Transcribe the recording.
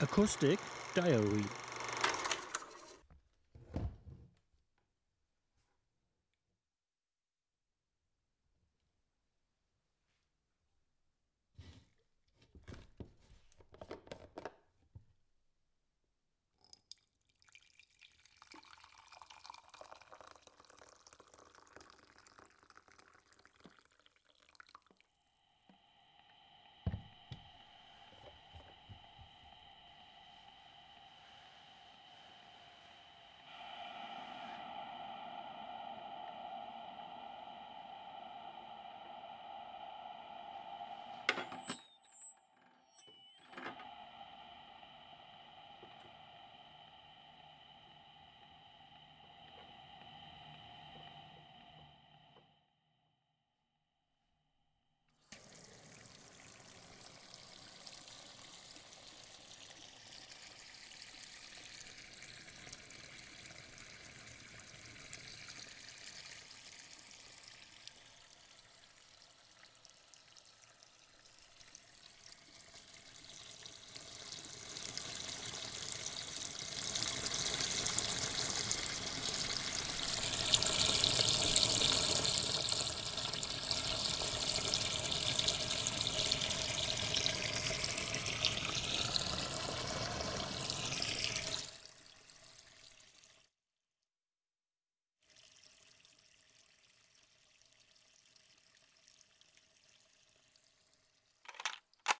Acoustic Diary.